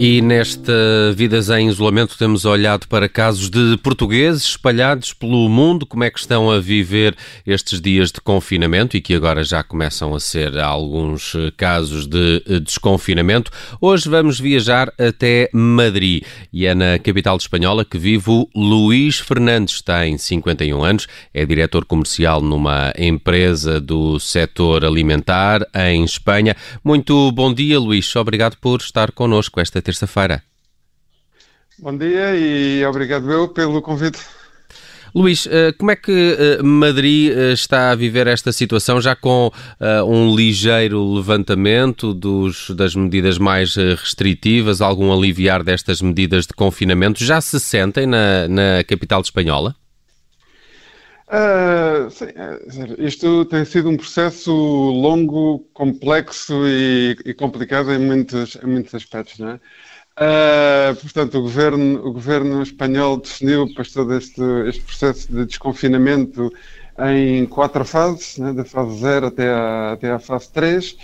E nesta Vidas em Isolamento temos olhado para casos de portugueses espalhados pelo mundo, como é que estão a viver estes dias de confinamento? E que agora já começam a ser alguns casos de desconfinamento. Hoje vamos viajar até Madrid. E é na capital espanhola que vive o Luís Fernandes, tem 51 anos, é diretor comercial numa empresa do setor alimentar em Espanha. Muito bom dia, Luís, obrigado por estar connosco esta terça-feira. Bom dia e obrigado eu pelo convite. Luís, eh, como é que eh, Madrid eh, está a viver esta situação, já com um ligeiro levantamento dos, das medidas mais restritivas, algum aliviar destas medidas de confinamento? Já se sentem na, na capital espanhola? Uh, sim, isto tem sido um processo longo, complexo e, e complicado em muitos, em muitos aspectos, não é? Uh, portanto, o governo, o governo espanhol definiu depois todo este, este processo de desconfinamento em quatro fases, né, da fase 0 até a, até fase 3,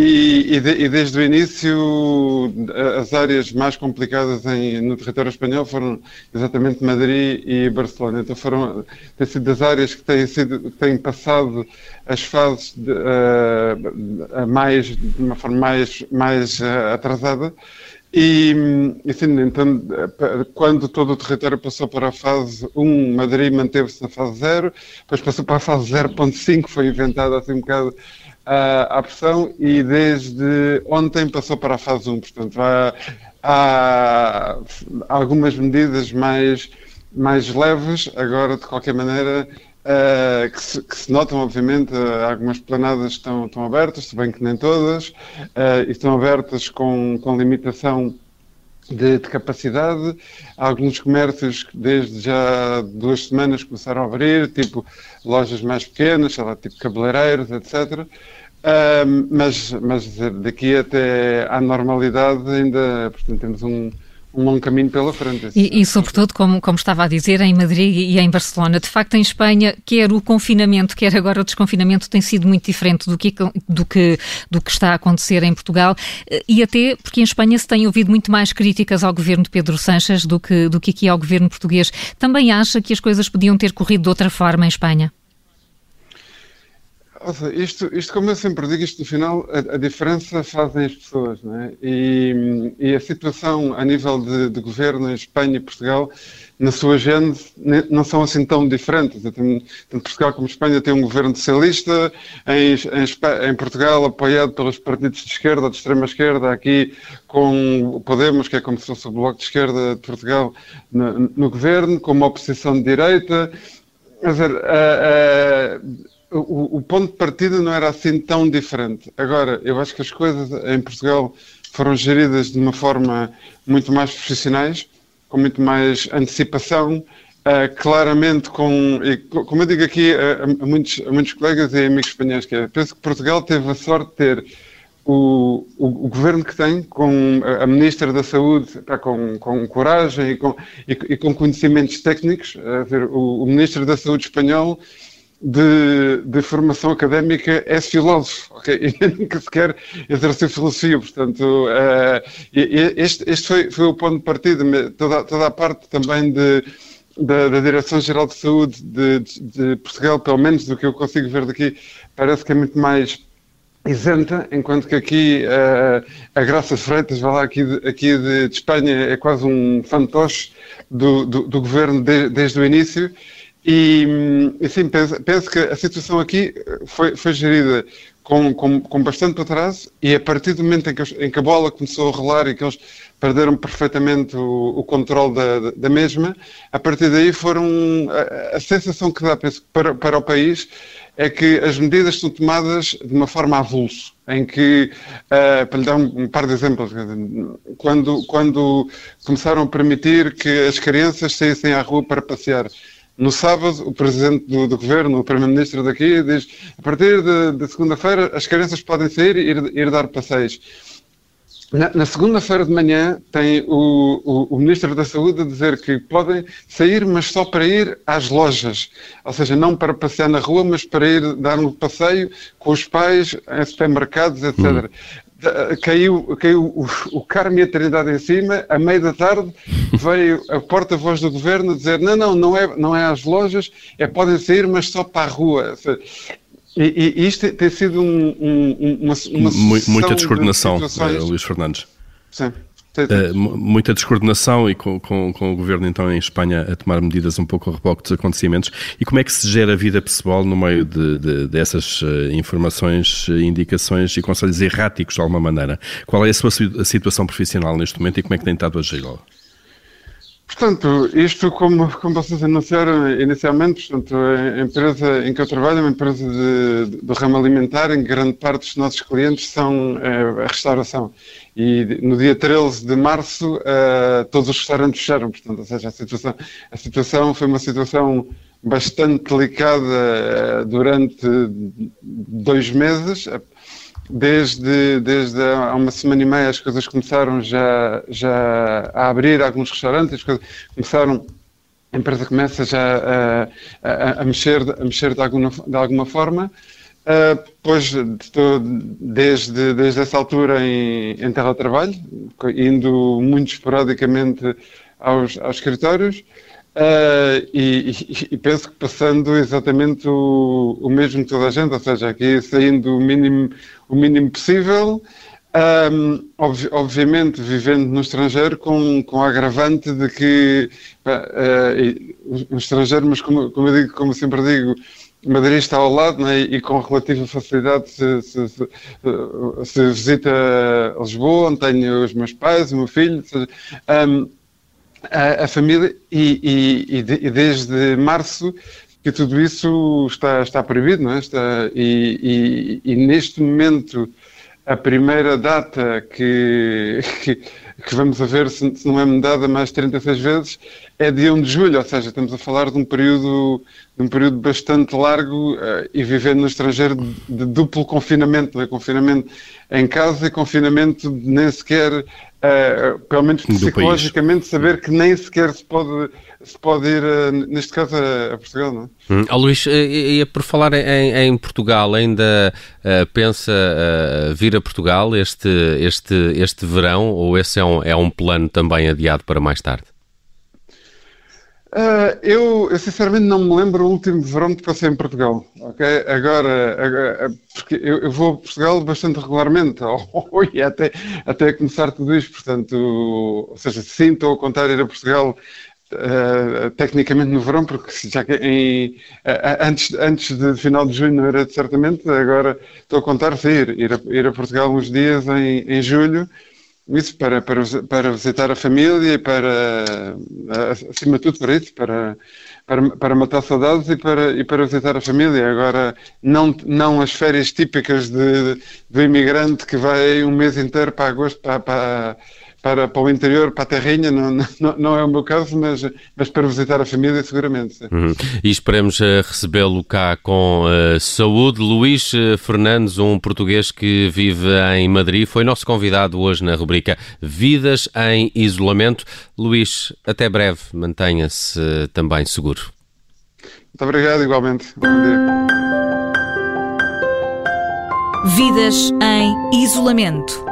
e, e, de, e, desde o início as áreas mais complicadas em, no território espanhol foram exatamente Madrid e Barcelona. Então foram têm sido das áreas que têm, sido, têm passado as fases de, uh, mais, de uma forma mais, mais uh, atrasada. E, assim, então, quando todo o território passou para a fase 1, Madrid manteve-se na fase 0, depois passou para a fase 0.5, foi inventada assim um bocado a, a pressão, e desde ontem passou para a fase 1. Portanto, há, há algumas medidas mais, mais leves, agora, de qualquer maneira, Uh, que, se, que, se, notam, obviamente, uh, algumas planadas estão, estão abertas, se bem que nem todas, uh, e estão abertas com, com limitação de, de, capacidade. Alguns comércios, desde já duas semanas, começaram a abrir, tipo lojas mais pequenas, sei lá, tipo cabeleireiros, etc. mas, mas daqui até à normalidade ainda, portanto, temos um, um longo caminho pela frente. E, e, sobretudo, como, como estava a dizer, em Madrid e em Barcelona, de facto, em Espanha, quer o confinamento, quer agora o desconfinamento, tem sido muito diferente do que, do que, do que está a acontecer em Portugal, e até porque em Espanha se tem ouvido muito mais críticas ao governo de Pedro Sanches do que, do que aqui ao governo português. Também acha que as coisas podiam ter corrido de outra forma em Espanha? Isto, isto, como eu sempre digo, isto no final, a, a diferença fazem as pessoas, não é? E, e a situação a nível de, de, governo em Espanha e Portugal, na sua gênese, não são assim tão diferentes. Tanto Portugal como Espanha têm um governo socialista, em, em, em, Portugal apoiado pelos partidos de esquerda, de extrema esquerda, aqui com o Podemos, que é como se fosse o Bloco de Esquerda de Portugal, no, no governo, com uma oposição de direita. Quer dizer, uh, uh, o, o, ponto de partida não era assim tão diferente. Agora, eu acho que as coisas em Portugal foram geridas de uma forma muito mais profissionais, com muito mais antecipação, uh, claramente com, e, como eu digo aqui a, a, muitos, a muitos colegas e amigos espanhóis, que é, penso que Portugal teve a sorte de ter o, o, o, governo que tem, com a Ministra da Saúde, está com, com coragem e com, e, e com conhecimentos técnicos, ver, o, o Ministro da Saúde espanhol de, de, formação académica é filósofo, ok? E nunca sequer exerceu filosofia, portanto, uh, este, este foi, foi, o ponto de partida, toda, toda a parte também de, da, da Direção-Geral de Saúde de, de, de, Portugal, pelo menos do que eu consigo ver daqui, parece que é muito mais isenta, enquanto que aqui uh, a Graça Freitas, vai lá aqui, de, aqui de, Espanha, é quase um fantoche do, do, do governo desde o início, e, assim, penso, penso, que a situação aqui foi, foi gerida com, com, com, bastante atraso e a partir do momento em que, em que, a bola começou a rolar e que eles perderam perfeitamente o, o controle da, da, mesma, a partir daí foram... A, a sensação que dá penso, para, para o país é que as medidas são tomadas de uma forma avulso, em que, uh, para lhe dar um, um, par de exemplos, quando, quando começaram a permitir que as crianças saíssem à rua para passear, no sábado, o presidente do, do governo, o primeiro-ministro daqui, diz: a partir de segunda-feira as crianças podem sair e ir, ir dar passeios. na, na segunda-feira de manhã tem o, o, o, Ministro da Saúde a dizer que podem sair, mas só para ir às lojas. Ou seja, não para passear na rua, mas para ir dar um passeio com os pais em supermercados, etc. Hum. Caiu, caiu o, o e a Trindade em cima, à meia da tarde veio a porta-voz do governo dizer não, não, não é, não é às lojas, é podem sair, mas só para a rua. E, e isto tem sido um, um, uma, uma Muita descoordenação, de Luís Fernandes. Sim. Uh, muita descoordenação e com, com, com, o governo então em Espanha a tomar medidas um pouco a reboque dos acontecimentos. E como é que se gera a vida pessoal no meio de, de, dessas uh, informações, uh, indicações e conselhos erráticos de alguma maneira? Qual é a sua situação profissional neste momento e como é que tem estado a geri-la? Portanto, isto, como, como vocês anunciaram inicialmente, portanto, a empresa em que eu trabalho é uma empresa de, do ramo alimentar, em que grande parte dos nossos clientes são é, a restauração. E no dia 13 de março, uh, todos os restaurantes fecharam, portanto, ou seja, a situação, a situação foi uma situação bastante delicada uh, durante dois meses, Desde, desde há uma semana e meia as coisas começaram já, já a abrir alguns restaurantes, as coisas começaram, a empresa começa já a, a, a mexer, a mexer de, alguma, de alguma forma. Uh, pois estou desde, desde essa altura em, em teletrabalho, indo muito esporadicamente aos, aos escritórios. Uh, e, e, penso que passando exatamente o, o, mesmo toda a gente, ou seja, aqui saindo o mínimo, o mínimo possível, um, ob, obviamente vivendo no estrangeiro com, com a agravante de que uh, no estrangeiro, mas como, como, digo, como sempre digo, Madrid está ao lado né, e com relativa facilidade se, se, se, se visita Lisboa, onde tenho os meus pais, o meu filho. Seja, um, a, a família e, e, e, desde março que tudo isso está, está proibido, não é? Está, e, e, neste momento a primeira data que, que, que vamos ver se, se, não é mudada mais 36 vezes é dia 1 de julho, ou seja, estamos a falar de um período, de um período bastante largo uh, e vivendo no estrangeiro de, de duplo confinamento, não é? confinamento em casa e confinamento nem sequer uh, pelo menos psicologicamente, saber que nem sequer se pode, se pode ir, uh, neste caso, a, a Portugal, não é? Hum. Oh, Luís, e, por falar em, em Portugal, ainda uh, pensa vir a Portugal este, este, este verão ou esse é um, é um plano também adiado para mais tarde? Uh, eu, eu, sinceramente não me lembro o último verão que passei em Portugal, ok? Agora, agora porque eu, eu, vou a Portugal bastante regularmente, ou, e até, até começar tudo isto, portanto, ou seja, sim, estou a contar ir a Portugal uh, tecnicamente no verão, porque já que em, uh, antes, antes de final de junho não era certamente, agora estou a contar sair, ir a, ir a Portugal uns dias em, em julho, isso para, para, para visitar a família e para, acima de tudo, para isso, para, para, para matar saudades e para, e para visitar a família. Agora, não, não as férias típicas de, do imigrante que vai um mês inteiro para agosto, para, para para, para o interior, para a terrinha, não, não, não é o meu caso, mas, mas para visitar a família, seguramente. Uhum. E esperemos uh, recebê-lo cá com uh, saúde. Luís uh, Fernandes, um português que vive em Madrid, foi nosso convidado hoje na rubrica Vidas em Isolamento. Luís, até breve, mantenha-se também seguro. Muito obrigado, igualmente. Bom dia. Vidas em Isolamento